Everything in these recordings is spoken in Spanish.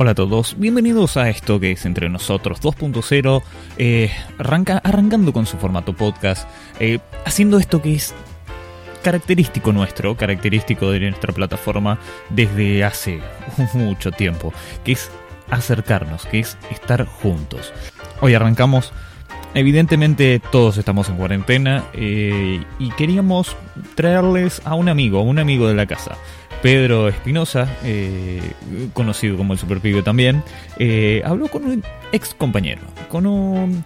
Hola a todos, bienvenidos a esto que es Entre Nosotros 2.0, eh, arranca, arrancando con su formato podcast, eh, haciendo esto que es característico nuestro, característico de nuestra plataforma desde hace mucho tiempo, que es acercarnos, que es estar juntos. Hoy arrancamos, evidentemente todos estamos en cuarentena eh, y queríamos traerles a un amigo, a un amigo de la casa. Pedro Espinosa, eh, conocido como el Super también, eh, habló con un ex compañero, con un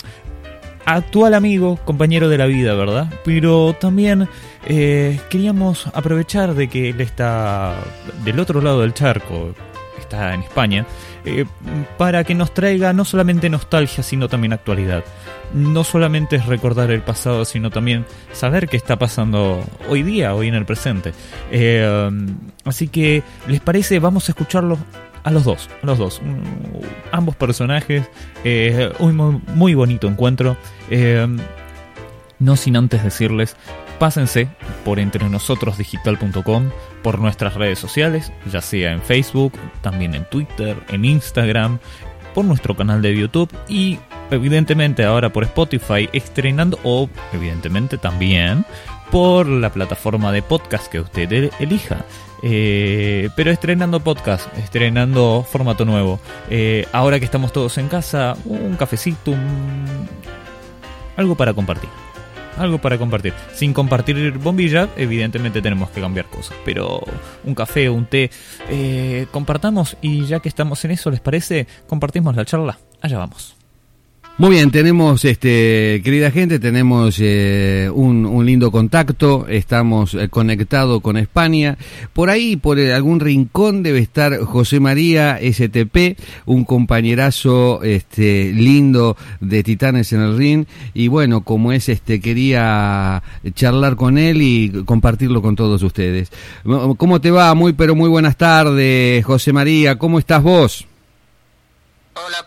actual amigo, compañero de la vida, ¿verdad? Pero también eh, queríamos aprovechar de que él está del otro lado del charco, está en España, para que nos traiga no solamente nostalgia, sino también actualidad no solamente es recordar el pasado, sino también saber qué está pasando hoy día, hoy en el presente. Eh, así que, ¿les parece? Vamos a escucharlos a los dos, a los dos. Mm, ambos personajes, eh, un muy, bonito encuentro. Eh, no sin antes decirles, pásense por entrenosotros.digital.com, por nuestras redes sociales, ya sea en Facebook, también en Twitter, en Instagram, por nuestro canal de YouTube y evidentemente ahora por Spotify estrenando o evidentemente también por la plataforma de podcast que usted elija. Eh, pero estrenando podcast, estrenando formato nuevo. Eh, ahora que estamos todos en casa, un cafecito, algo para compartir. Algo para compartir. Sin compartir bombilla, evidentemente tenemos que cambiar cosas. Pero un café, un té, eh, compartamos y ya que estamos en eso, ¿les parece? Compartimos la charla. Allá vamos. Muy bien, tenemos, este, querida gente, tenemos eh, un, lindo contacto, estamos eh, conectados con España. Por ahí, por algún rincón, debe estar José María STP, un compañerazo este, lindo de Titanes en el Ring. Y bueno, como es, este, quería charlar con él y compartirlo con todos ustedes. ¿Cómo te va? Muy, pero muy buenas tardes, José María. ¿Cómo estás vos? Hola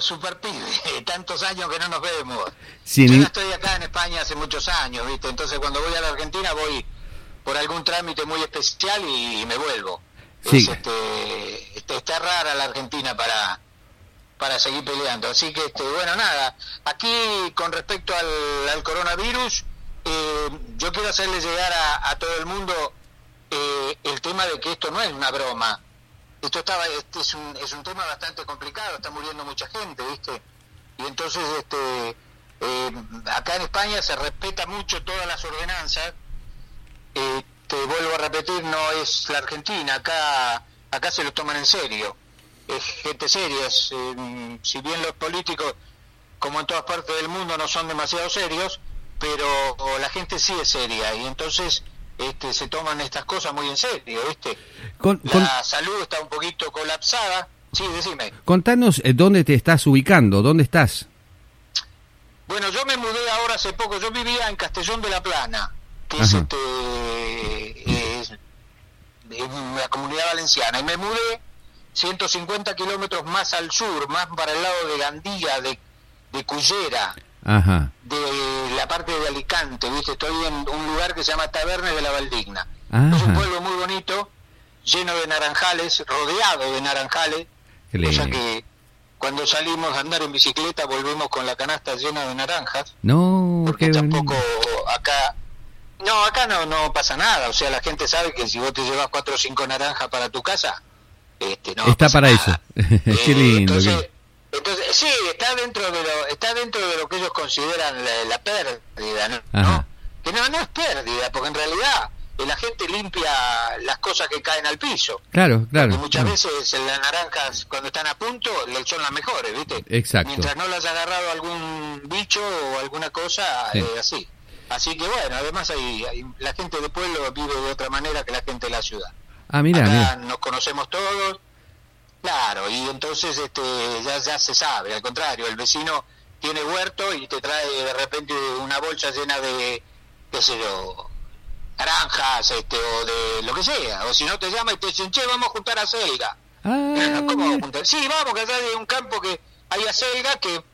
Super pibe, tantos años que no nos vemos. Yo ya estoy acá en España hace muchos años, ¿viste? Entonces cuando voy a la Argentina voy por algún trámite muy especial y, me vuelvo. Sí. este, este, está rara la Argentina para para seguir peleando. Así que, este, bueno, nada, aquí con respecto al, coronavirus, eh, yo quiero hacerle llegar a, a todo el mundo eh, el tema de que esto no es una broma esto estaba este es un, es un tema bastante complicado está muriendo mucha gente viste y entonces este eh, acá en España se respeta mucho todas las ordenanzas. Eh, te vuelvo a repetir no es la Argentina acá acá se lo toman en serio. Es gente seria eh, si bien los políticos como en todas partes del mundo no son demasiado serios pero la gente sí es seria. Y entonces este, se toman estas cosas muy en serio, ¿viste? la salud está un poquito colapsada. Sí, decime. Contanos eh, dónde te estás ubicando, dónde estás. Bueno, yo me mudé ahora hace poco, yo vivía en Castellón de la Plana, que es, este, es, la comunidad valenciana, y me mudé 150 kilómetros más al sur, más para el lado de Gandía, de, de Cullera, de la parte de Alicante, ¿viste? Estoy en un lugar que se llama Tabernes de la Valdigna. Es un pueblo muy bonito, lleno de naranjales, rodeado de naranjales, o sea que cuando salimos a andar en bicicleta volvemos con la canasta llena de naranjas. No, porque tampoco acá no, acá no no pasa nada, o sea, la gente sabe que si vos te llevas cuatro o cinco naranjas para tu casa, este no está para eso. qué lindo. Eh, entonces, sí, está dentro de lo, está dentro de lo que ellos consideran la, pérdida, ¿no? Que no, no es pérdida, porque en realidad la gente limpia las cosas que caen al piso. Claro, claro. Porque muchas veces las naranjas, cuando están a punto, son las mejores, ¿viste? Exacto. Mientras no las haya agarrado algún bicho o alguna cosa, eh, así. Así que bueno, además hay, la gente de pueblo vive de otra manera que la gente de la ciudad. Ah, mira, Acá nos conocemos todos, Claro, y entonces este, ya, ya se sabe, al contrario, el vecino tiene huerto y te trae de repente una bolsa llena de, qué sé yo, naranjas este, o de lo que sea, o si no te llama y te dicen, che, vamos a juntar a selga. Ah, ¿Cómo vamos a juntar? Sí, vamos, que allá hay un campo que hay a selga que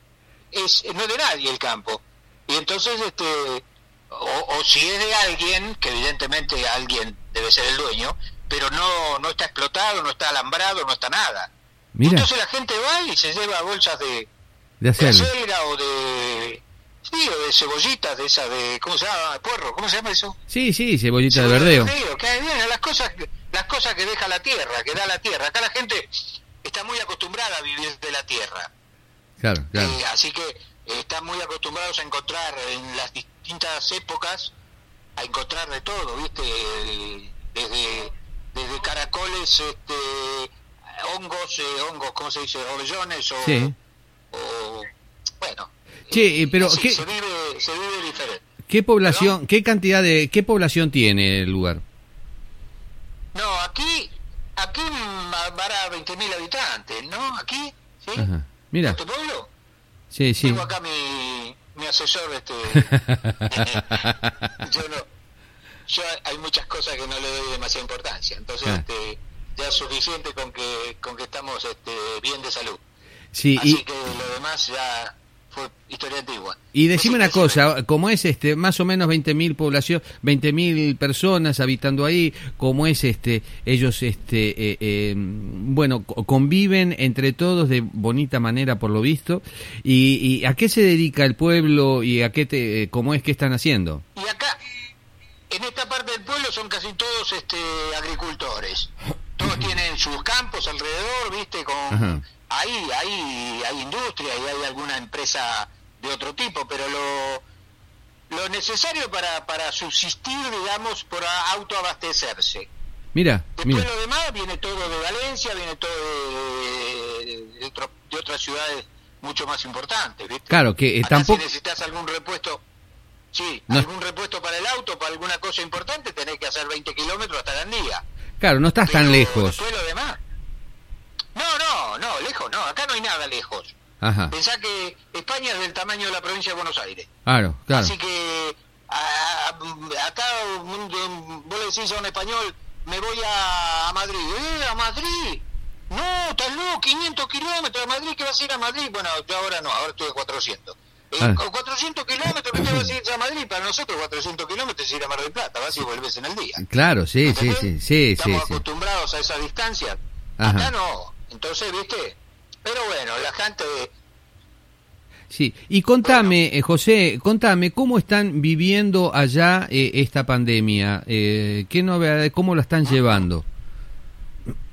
es, no es de nadie el campo. Y entonces, este, o, o si es de alguien, que evidentemente alguien debe ser el dueño, pero no, no está explotado, no está alambrado, no está nada. Entonces la gente va y se lleva bolsas de, de, acelga o de Sí, o de cebollitas, de esa de, ¿cómo se llama? Puerro, ¿cómo se llama eso? Sí, sí, cebollita de verdeo. que viene, las cosas, las cosas que deja la tierra, que da la tierra. Acá la gente está muy acostumbrada a vivir de la tierra. Claro, claro. Eh, así que eh, están muy acostumbrados a encontrar en las distintas épocas, a encontrar de todo, ¿viste? Desde, desde caracoles, este, hongos, eh, hongos, ¿cómo se dice? Orellones o, o bueno, eh, pero ¿qué, se, vive, se vive diferente. ¿Qué población, qué cantidad de, qué población tiene el lugar? No, aquí, aquí para 20.000 habitantes, ¿no? Aquí, ¿sí? Ajá. Mira. ¿Este pueblo? Sí, sí. Tengo acá mi, mi asesor, este... yo no... Yo hay muchas cosas que no le doy demasiada importancia, entonces ah. este, ya es suficiente con que, con que estamos este, bien de salud. Sí, Así que lo demás ya fue historia antigua. Y decime una cosa, como es este más o menos 20.000 población, 20.000 personas habitando ahí, como es este ellos este eh, eh, bueno, conviven entre todos de bonita manera por lo visto y, a qué se dedica el pueblo y a qué te, cómo es que están haciendo? Y acá en esta parte del pueblo son casi todos este agricultores. Todos tienen sus campos alrededor, ¿viste? Con ahí, ahí hay industria y hay alguna empresa de otro tipo, pero lo, lo necesario para, para subsistir, digamos, por autoabastecerse. Mira, Después lo demás viene todo de Valencia, viene todo de, de, otras ciudades mucho más importantes, ¿viste? Claro, que eh, tampoco... Si necesitas algún repuesto, sí, algún repuesto para el auto, para alguna cosa importante, tenés que hacer 20 kilómetros hasta Gandía. Claro, no estás tan lejos. Lo demás no, no, no, lejos no, acá no hay nada lejos. Ajá. Pensá que España es del tamaño de la provincia de Buenos Aires. Claro, claro. Así que acá vos le decís a un español, me voy a, Madrid. ¿Eh? ¿A Madrid? No, estás loco, 500 kilómetros a Madrid, ¿qué vas a ir a Madrid? Bueno, yo ahora no, ahora estoy a 400. Ah. Con 400 kilómetros, ¿qué vas a ir a Madrid? Para nosotros 400 kilómetros es ir a Mar del Plata, vas y vuelves en el día. Claro, sí, sí, sí, sí. Estamos acostumbrados a esa distancia. Acá no, entonces, ¿viste? Pero bueno, la gente... Sí, y contame, eh, José, contame, ¿cómo están viviendo allá eh, esta pandemia? Eh, ¿Qué novedades, cómo la están llevando?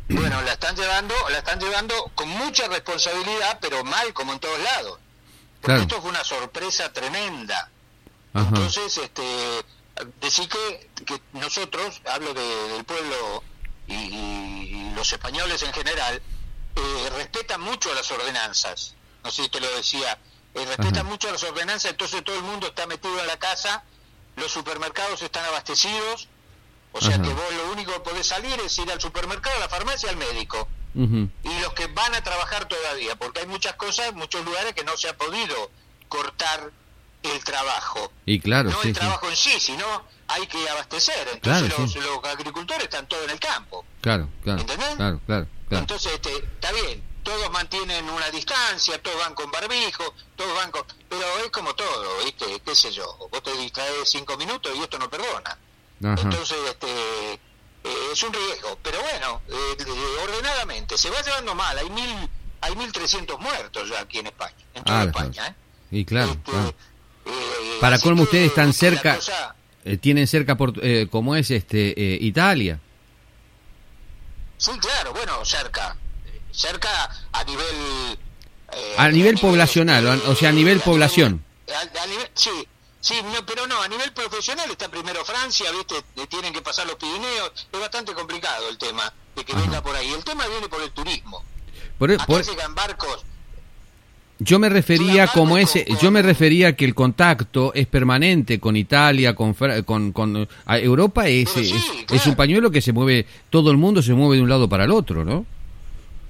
Bueno, la están llevando, la están llevando con mucha responsabilidad, pero mal como en todos lados. Porque esto fue una sorpresa tremenda. Entonces, este, decir que, que nosotros, hablo del pueblo y, los españoles en general, eh, respetan mucho las ordenanzas. No sé si te lo decía. Eh, respetan mucho las ordenanzas, entonces todo el mundo está metido en la casa, los supermercados están abastecidos, o sea que vos lo único que podés salir es ir al supermercado, a la farmacia, al médico. Y los que van a trabajar todavía, porque hay muchas cosas, muchos lugares que no se ha podido cortar el trabajo. Y claro, no el trabajo en sí, sino hay que abastecer. Entonces los, agricultores están todos en el campo. Claro, claro. ¿Entendés? Claro, claro. Entonces, este, está bien, todos mantienen una distancia, todos van con barbijo, todos van con... Pero es como todo, ¿viste? ¿Qué sé yo? Vos te distraes cinco minutos y esto no perdona. Entonces, este, eh, es un riesgo. Pero bueno, eh, ordenadamente, se va llevando mal. Hay mil hay 1.300 muertos ya aquí en España, en toda ah, España. ¿eh? Y claro. Este, eh, Para colmo, ustedes están cerca, tienen cerca, por, como es este Italia. Sí, claro, bueno, cerca. Cerca a nivel... Eh, a nivel poblacional, o sea, a nivel población. sí, sí, pero no, a nivel profesional está primero Francia, ¿viste? Tienen que pasar los Pirineos. Es bastante complicado el tema de que venga por ahí. El tema viene por el turismo. Por, por... barcos yo me refería como ese, yo me refería que el contacto es permanente con Italia, con, con, Europa es, es, un pañuelo que se mueve, todo el mundo se mueve de un lado para el otro, ¿no?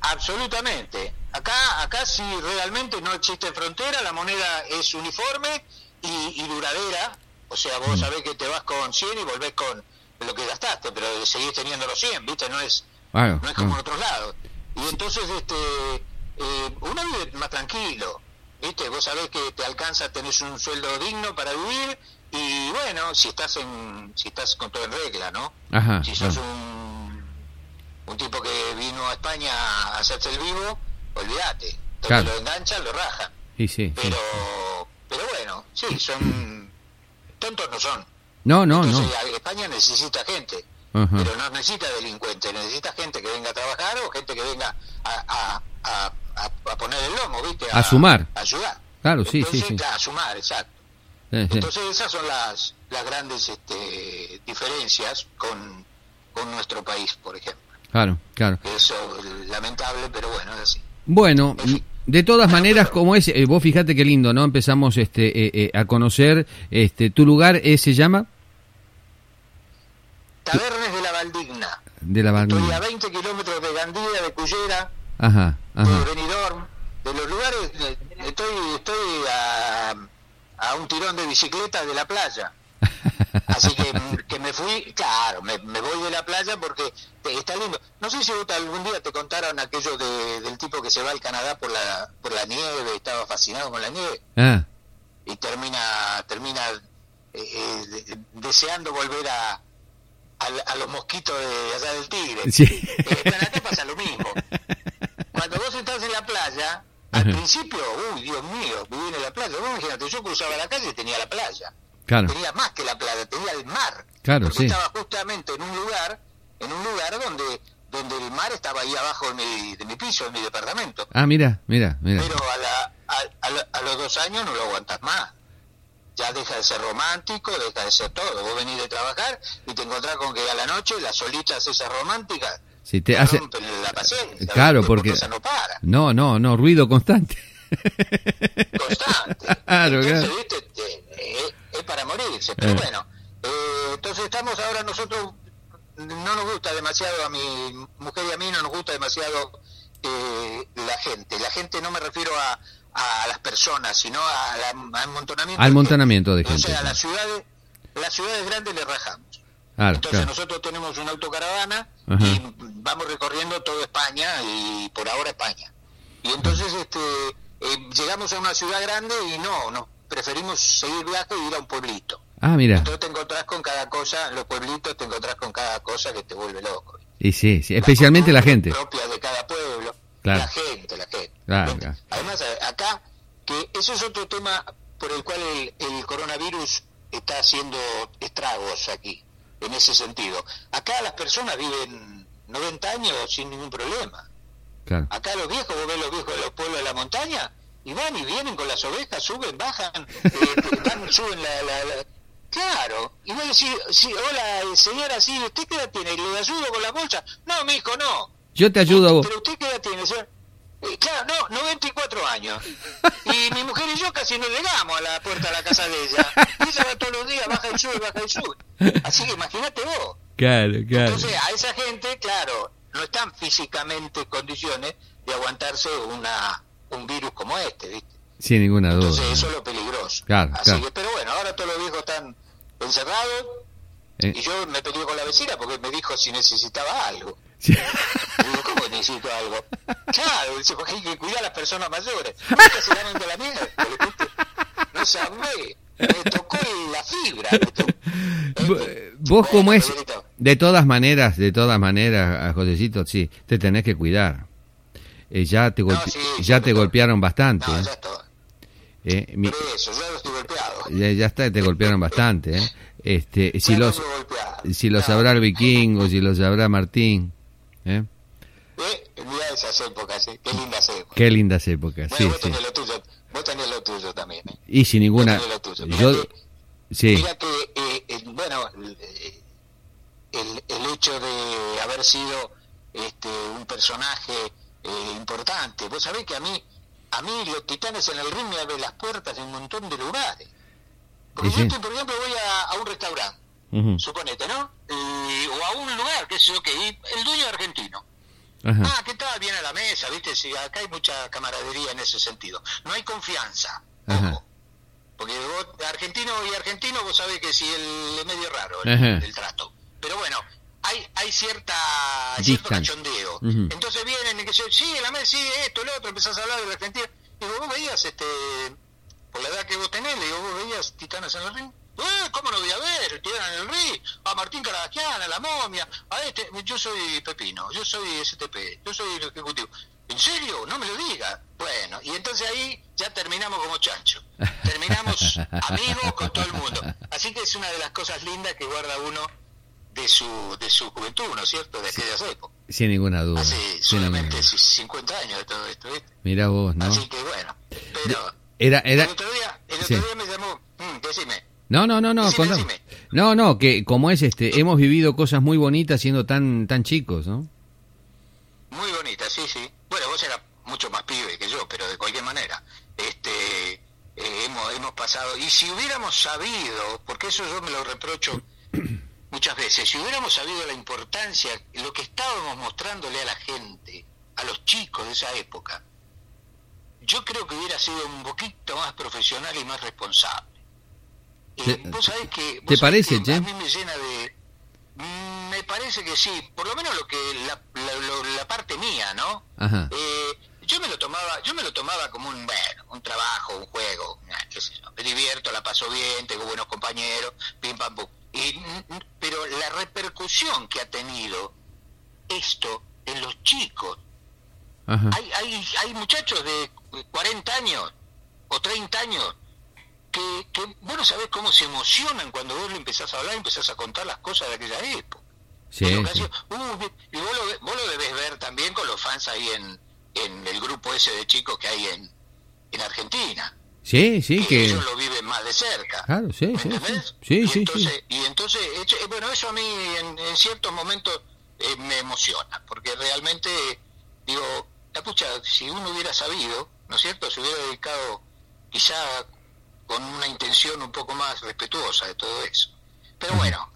Absolutamente. Acá, acá sí realmente no existe frontera, la moneda es uniforme y, duradera. O sea, vos mm. sabés que te vas con 100 y volvés con lo que gastaste, pero seguís teniendo los 100, ¿viste? No es, no es como en otros lados. Y entonces, este eh, uno vive más tranquilo, ¿viste? Vos sabés que te alcanza, tenés un sueldo digno para vivir y bueno, si estás en si estás con todo en regla, ¿no? si sos un, un tipo que vino a España a hacerse el vivo, olvídate. Lo enganchan, lo rajan. Sí, sí, pero, bueno, sí, son tontos no son. No, no, no. España necesita gente, pero no necesita delincuentes, necesita gente que venga a trabajar o gente que venga a, a, a, poner el lomo, ¿viste? A, sumar. A ayudar. Claro, sí, sí, sí. A sumar, exacto. Entonces esas son las, las grandes este, diferencias con, con nuestro país, por ejemplo. Claro, claro. Eso es lamentable, pero bueno, es así. Bueno, de todas maneras, como es, eh, vos fíjate qué lindo, ¿no? Empezamos este, eh, eh, a conocer este, tu lugar, se llama... Tabernes de la Valdigna. De la Valdigna. Estoy a 20 kilómetros de Gandía, de Cullera, ajá, ajá. de Benidorm, de los lugares, estoy, estoy a, a un tirón de bicicleta de la playa. Así que, que me fui, claro, me, voy de la playa porque está lindo. No sé si algún día te contaron aquello de, del tipo que se va al Canadá por la, por la nieve, estaba fascinado con la nieve. Ah. Y termina, termina eh, eh, deseando volver a, a, los mosquitos de allá del Tigre. Sí. En Canadá pasa lo mismo. Cuando vos estás en la playa, al principio, uy, Dios mío, vivir en la playa. Vos imagínate, yo cruzaba la calle y tenía la playa. Tenía más que la playa, tenía el mar. Claro, porque estaba justamente en un lugar, en un lugar donde donde el mar estaba ahí abajo de mi, de mi piso, de mi departamento. Ah, mira, mira, mira. Pero a, la, a, a, los dos años no lo aguantas más. Ya deja de ser romántico, deja de ser todo. Vos venís de trabajar y te encontrás con que a la noche las solitas esas románticas si te, hace... la paciencia. Claro, porque... No, para. no, no, no, ruido constante. Constante. Claro, claro. ¿viste? Es para morirse. Pero eh. bueno, eh, entonces estamos ahora nosotros, no nos gusta demasiado, a mi mujer y a mí no nos gusta demasiado eh, la gente. La gente no me refiero a, a las personas, sino al montonamiento. Al montonamiento de gente. O sea, a las ciudades, las ciudades grandes le rajamos. Entonces nosotros tenemos una autocaravana y vamos recorriendo toda España y por ahora España. Y entonces este llegamos a una ciudad grande y no, no, preferimos seguir viaje y ir a un pueblito. Ah, mira. Entonces te encontrás con cada cosa, los pueblitos te encontrás con cada cosa que te vuelve loco. Y sí, sí especialmente la gente. propia de cada pueblo. La gente, la gente. Además, acá, que eso es otro tema por el cual el, coronavirus está haciendo estragos aquí, en ese sentido. Acá las personas viven 90 años sin ningún problema. Acá los viejos, vos ves los viejos de los pueblos de la montaña, y van y vienen con las ovejas, suben, bajan, eh, suben la, la, Claro, y vos decís, sí, hola señora, sí, ¿usted qué edad tiene? ¿Le ayudo con la bolsa? No, mi hijo, no. Yo te ayudo a vos. ¿Pero usted qué edad tiene, señor? Eh, claro, no, 94 años. Y mi mujer y yo casi no llegamos a la puerta de la casa de ella. ella va todos los días, baja y sube, baja y sube. Así que imagínate vos. Claro, claro. Entonces, a esa gente, claro, no están físicamente en condiciones de aguantarse una un virus como este, ¿viste? Sin ninguna duda. Entonces eso es lo peligroso. Claro, Así Que, pero bueno, ahora todos los viejos están encerrados eh. y yo me peleé con la vecina porque me dijo si necesitaba algo. Sí. Digo, ¿cómo necesito algo? Claro, dice, porque hay que cuidar a las personas mayores. Nunca se ganan de la mierda, No sabe, me tocó la fibra. Vos como es, de todas maneras, de todas maneras, Josecito, sí, te tenés que cuidar. Eh, ya te, ya te golpearon bastante. No, ¿eh? ya eh, mi... eso, ya estoy golpeado. Ya, está, te golpearon bastante. ¿eh? Este, si los, si lo sabrá el vikingo, si lo sabrá Martín. ¿eh? Mira esas épocas, ¿eh? qué lindas épocas. Qué lindas épocas, bueno, sí. Vos sí. tenés lo tuyo, vos tenés lo tuyo también. ¿eh? Y sin ninguna. yo, que, sí. mira que eh, bueno, el, el hecho de haber sido este, un personaje eh, importante. Vos sabés que a mí, a mí los titanes en el ring me abren las puertas en un montón de lugares. Porque yo, estoy, por ejemplo, voy a, un restaurante, suponete, ¿no? o a un lugar, que sé yo, que el dueño es argentino. Ah, ¿qué tal? Viene a la mesa, ¿viste? Si acá hay mucha camaradería en ese sentido. No hay confianza. Ojo. Porque vos, argentino y argentino, vos sabés que si el, es medio raro el trato. Pero bueno, hay, hay cierta cierto cachondeo. Entonces vienen y que se, sí, la mesa, sí, esto, lo otro, empezás a hablar de la Argentina. Digo, vos veías, este, por la edad que vos tenés, le digo, vos veías Titanes en el ring. Eh, ¿Cómo no voy a ver? Tiran el RI, a Martín Caradagian, a la momia, a este. Yo soy Pepino, yo soy STP, yo soy el ejecutivo. ¿En serio? No me lo diga. Bueno, y entonces ahí ya terminamos como chancho. Terminamos amigos con todo el mundo. Así que es una de las cosas lindas que guarda uno de su, de su juventud, ¿no es cierto? De aquellas épocas. Sin ninguna duda. Hace solamente 50 años de todo esto, ¿viste? Mira vos, ¿no? Así que bueno, pero... Era, era... El otro día, el otro día me llamó, mm, decime. No, no, no, no, no, no, que como es este, hemos vivido cosas muy bonitas siendo tan tan chicos, ¿no? Muy bonitas, sí, sí. Bueno, vos eras mucho más pibe que yo, pero de cualquier manera, este, eh, hemos hemos pasado y si hubiéramos sabido, porque eso yo me lo reprocho muchas veces, si hubiéramos sabido la importancia, lo que estábamos mostrándole a la gente, a los chicos de esa época, yo creo que hubiera sido un poquito más profesional y más responsable. Eh, ¿Vos sabés que, ¿Te parece, A mí me llena de... Mm, me parece que sí, por lo menos lo que la, la, parte mía, ¿no? Eh, yo me lo tomaba, yo me lo tomaba como un bueno, un trabajo, un juego, me divierto, la paso bien, tengo buenos compañeros, pim pam pum. Y, pero la repercusión que ha tenido esto en los chicos, hay, hay, hay muchachos de 40 años o 30 años que, que vos no sabés cómo se emocionan cuando vos le empezás a hablar y empezás a contar las cosas de aquella época. Sí, uh, y vos lo, vos lo, debés ver también con los fans ahí en, en el grupo ese de chicos que hay en, en Argentina. Sí, sí, que, ellos lo viven más de cerca. Claro, sí, sí, sí, y entonces, Y entonces, bueno, eso a mí en, en ciertos momentos eh, me emociona, porque realmente, digo, la pucha, si uno hubiera sabido, ¿no es cierto?, se hubiera dedicado quizá con una intención un poco más respetuosa de todo eso. Pero bueno,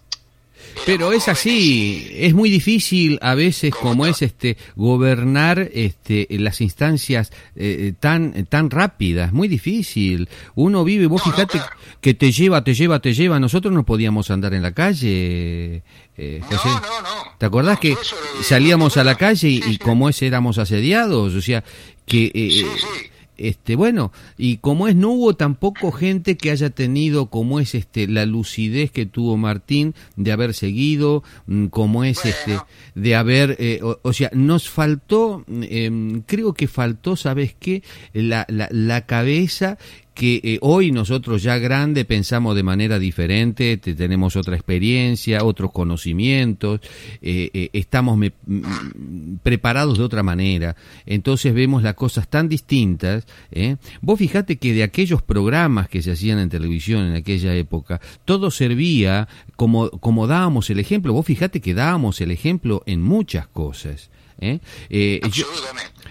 pero es así, es muy difícil a veces como es este gobernar este las instancias eh, tan tan rápidas, muy difícil. Uno vive, vos fíjate que te lleva, te lleva, te lleva. Nosotros no podíamos andar en la calle. Eh, José. No, no, no. ¿Te acordás que salíamos a la calle y, como es éramos asediados? O sea, que eh, este bueno y como es no hubo tampoco gente que haya tenido como es este la lucidez que tuvo Martín de haber seguido mm, como es este de haber eh, o, sea nos faltó em, creo que faltó sabes qué la, la, la cabeza que eh, hoy nosotros ya grande pensamos de manera diferente, tenemos otra experiencia, otros conocimientos, eh, eh, estamos preparados de otra manera, entonces vemos las cosas tan distintas. Vos fijate que de aquellos programas que se hacían en televisión en aquella época, todo servía como, como dábamos el ejemplo, vos fijate que dábamos el ejemplo en muchas cosas. Eh,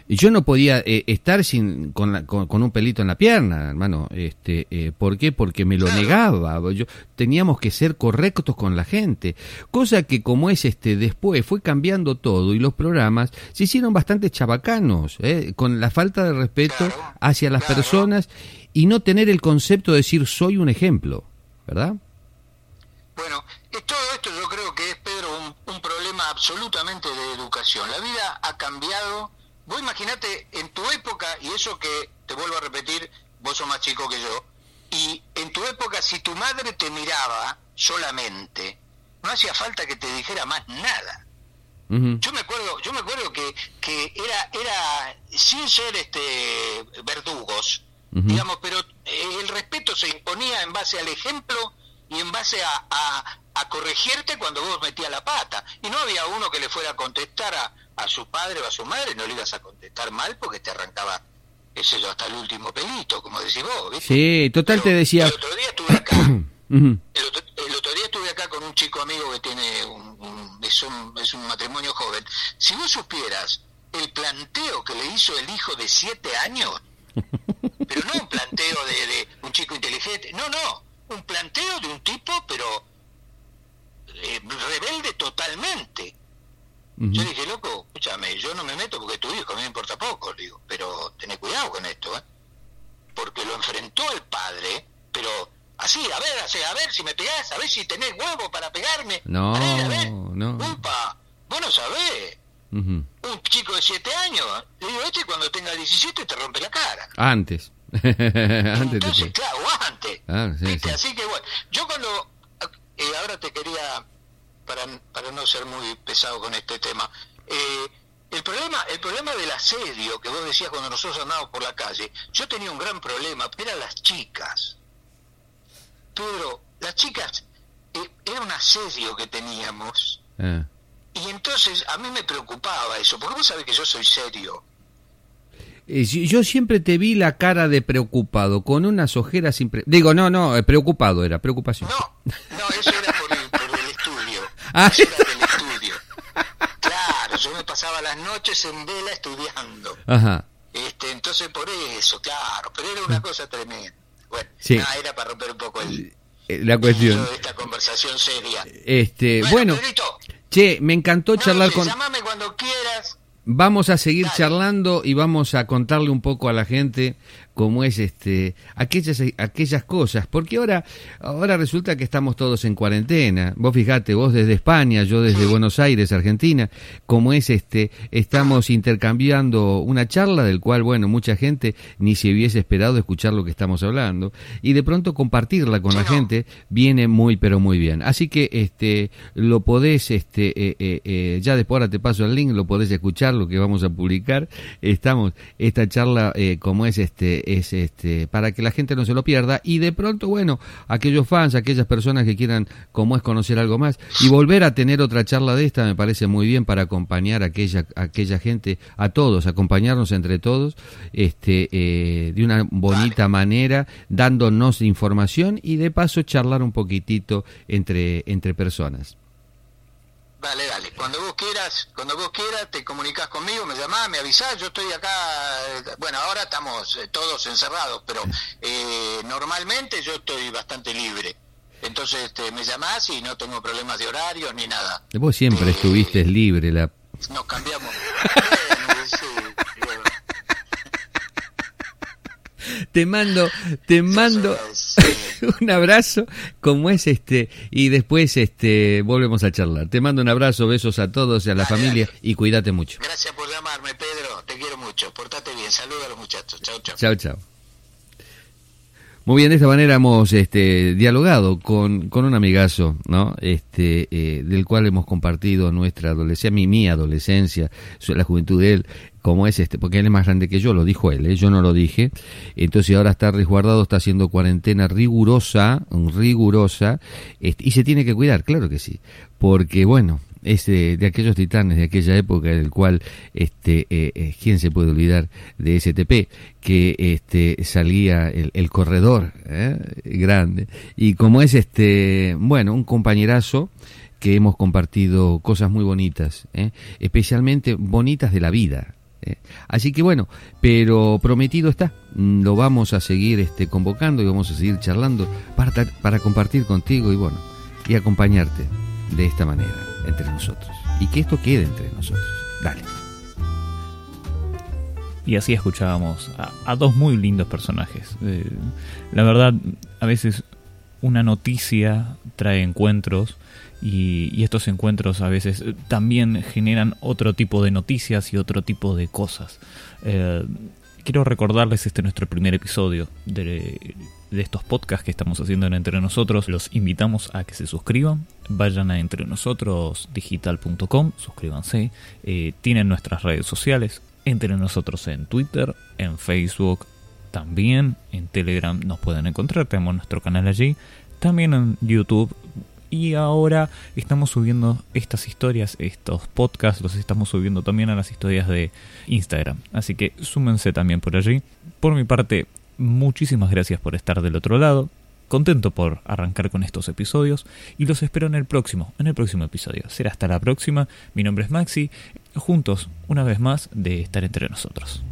yo, yo, no podía eh, estar sin con, con, un pelito en la pierna, hermano. Este, eh, ¿Por qué? Porque me lo negaba. Yo, teníamos que ser correctos con la gente. Cosa que como es este después fue cambiando todo y los programas se hicieron bastante chabacanos, con la falta de respeto hacia las personas y no tener el concepto de decir soy un ejemplo, ¿verdad? Bueno, todo esto yo creo que es, Pedro, un, problema absolutamente de educación. La vida ha cambiado. Vos imaginate en tu época, y eso que te vuelvo a repetir, vos sos más chico que yo, y en tu época si tu madre te miraba solamente, no hacía falta que te dijera más nada. Yo me acuerdo, yo me acuerdo que, que era, era sin ser este verdugos, digamos, pero eh, el respeto se imponía en base al ejemplo y en base a, a corregirte cuando vos metías la pata. Y no había uno que le fuera a contestar a, a su padre o a su madre, no le ibas a contestar mal porque te arrancaba, ese yo, hasta el último pelito, como decís vos. ¿viste? Sí, total te decía... El otro día estuve acá. el, otro, día estuve acá con un chico amigo que tiene un, es, un, es un matrimonio joven. Si vos supieras el planteo que le hizo el hijo de siete años, pero no un planteo de, de un chico inteligente, no, no, un planteo de un tipo, pero eh, rebelde totalmente. Yo dije, loco, escúchame, yo no me meto porque tu hijo, a mí me importa poco, digo, pero tenés cuidado con esto, ¿eh? Porque lo enfrentó el padre, pero así, a ver, a ver si me pegás, a ver si tenés huevo para pegarme. No, a ver, a ver, no. Upa, vos no sabés. Un chico de 7 años, le digo, este cuando tenga 17 te rompe la cara. Antes. antes Entonces, claro, antes. Ah, Así que bueno, yo con lo... Eh, ahora te quería, para, para no ser muy pesado con este tema, eh, el problema, el problema del asedio que vos decías cuando nosotros andábamos por la calle, yo tenía un gran problema, eran las chicas. Pedro, las chicas, eh, era un asedio que teníamos. Ah. Y entonces a mí me preocupaba eso, porque vos sabés que yo soy serio. Eh, yo siempre te vi la cara de preocupado, con unas ojeras sin... Digo, no, no, eh, preocupado era, preocupación. No, no, eso era por el, estudio. Ah. Eso era del estudio. Claro, yo me pasaba las noches en vela estudiando. Ajá. Este, entonces por eso, claro, pero era una cosa tremenda. Bueno, sí. era para romper un poco el, eh, la cuestión. De esta conversación seria. Este, bueno, che, me encantó charlar con. Llámame cuando quieras. Vamos a seguir charlando y vamos a contarle un poco a la gente como es este aquellas aquellas cosas. Porque ahora ahora resulta que estamos todos en cuarentena. Vos fijate vos desde España yo desde Buenos Aires Argentina como es este estamos intercambiando una charla del cual bueno mucha gente ni se hubiese esperado escuchar lo que estamos hablando y de pronto compartirla con la gente viene muy pero muy bien. Así que este lo podés este eh, eh, eh, ya después ahora te paso el link lo podés escuchar lo que vamos a publicar. Estamos esta charla como es este es este para que la gente no se lo pierda. Y de pronto bueno aquellos fans aquellas personas que quieran como es conocer algo más. Y volver a tener otra charla de esta me parece muy bien para acompañar a aquella aquella gente a todos acompañarnos entre todos este eh, de una bonita manera dándonos información y de paso charlar un poquitito entre entre personas Dale, dale. Cuando vos quieras, cuando vos quieras, te comunicas conmigo, me llamás, me avisás. Yo estoy acá. Eh, bueno, ahora estamos eh, todos encerrados, pero eh, normalmente yo estoy bastante libre. Entonces este, me llamás y no tengo problemas de horario ni nada. Vos siempre estuviste libre. la Nos cambiamos. te mando, te mando un abrazo, como es este, y después este volvemos a charlar. Te mando un abrazo, besos a todos y a la familia y cuídate mucho. Gracias por llamarme, Pedro. Te quiero mucho. Portate bien. Saludos a los muchachos. Chao, chao. Chao, chao. Muy bien, de esta manera hemos este, dialogado con, con un amigazo, ¿no? Este, eh, del cual hemos compartido nuestra adolescencia, mi, mi adolescencia, la juventud de él, como es este, porque él es más grande que yo, lo dijo él, ¿eh? yo no lo dije. Entonces ahora está resguardado, está haciendo cuarentena rigurosa, rigurosa, este, y se tiene que cuidar, claro que sí, porque bueno, es de, aquellos titanes de aquella época del cual este eh, eh, quién se puede olvidar de STP que este salía el, corredor ¿eh? grande. Y como es este bueno un compañerazo que hemos compartido cosas muy bonitas especialmente bonitas de la vida Así que bueno, pero prometido está, lo vamos a seguir este, convocando y vamos a seguir charlando para, para compartir contigo y bueno, y acompañarte de esta manera entre nosotros. Y que esto quede entre nosotros. Dale. Y así escuchábamos a, dos muy lindos personajes. Eh, la verdad, a veces una noticia trae encuentros y, estos encuentros a veces también generan otro tipo de noticias y otro tipo de cosas. Eh, quiero recordarles este nuestro primer episodio de de estos podcasts que estamos haciendo en Entre Nosotros, los invitamos a que se suscriban. Vayan a entrenosotros.digital.com, suscríbanse. Eh, tienen nuestras redes sociales, Entre Nosotros en Twitter, en Facebook, también en Telegram nos pueden encontrar, tenemos nuestro canal allí, también en YouTube. Y ahora estamos subiendo estas historias, estos podcasts, los estamos subiendo también a las historias de Instagram. Así que súmense también por allí. Por mi parte, muchísimas gracias por estar del otro lado. Contento por arrancar con estos episodios y los espero en el próximo, en el próximo episodio. Será hasta la próxima. Mi nombre es Maxi. Juntos, una vez más, de estar entre nosotros.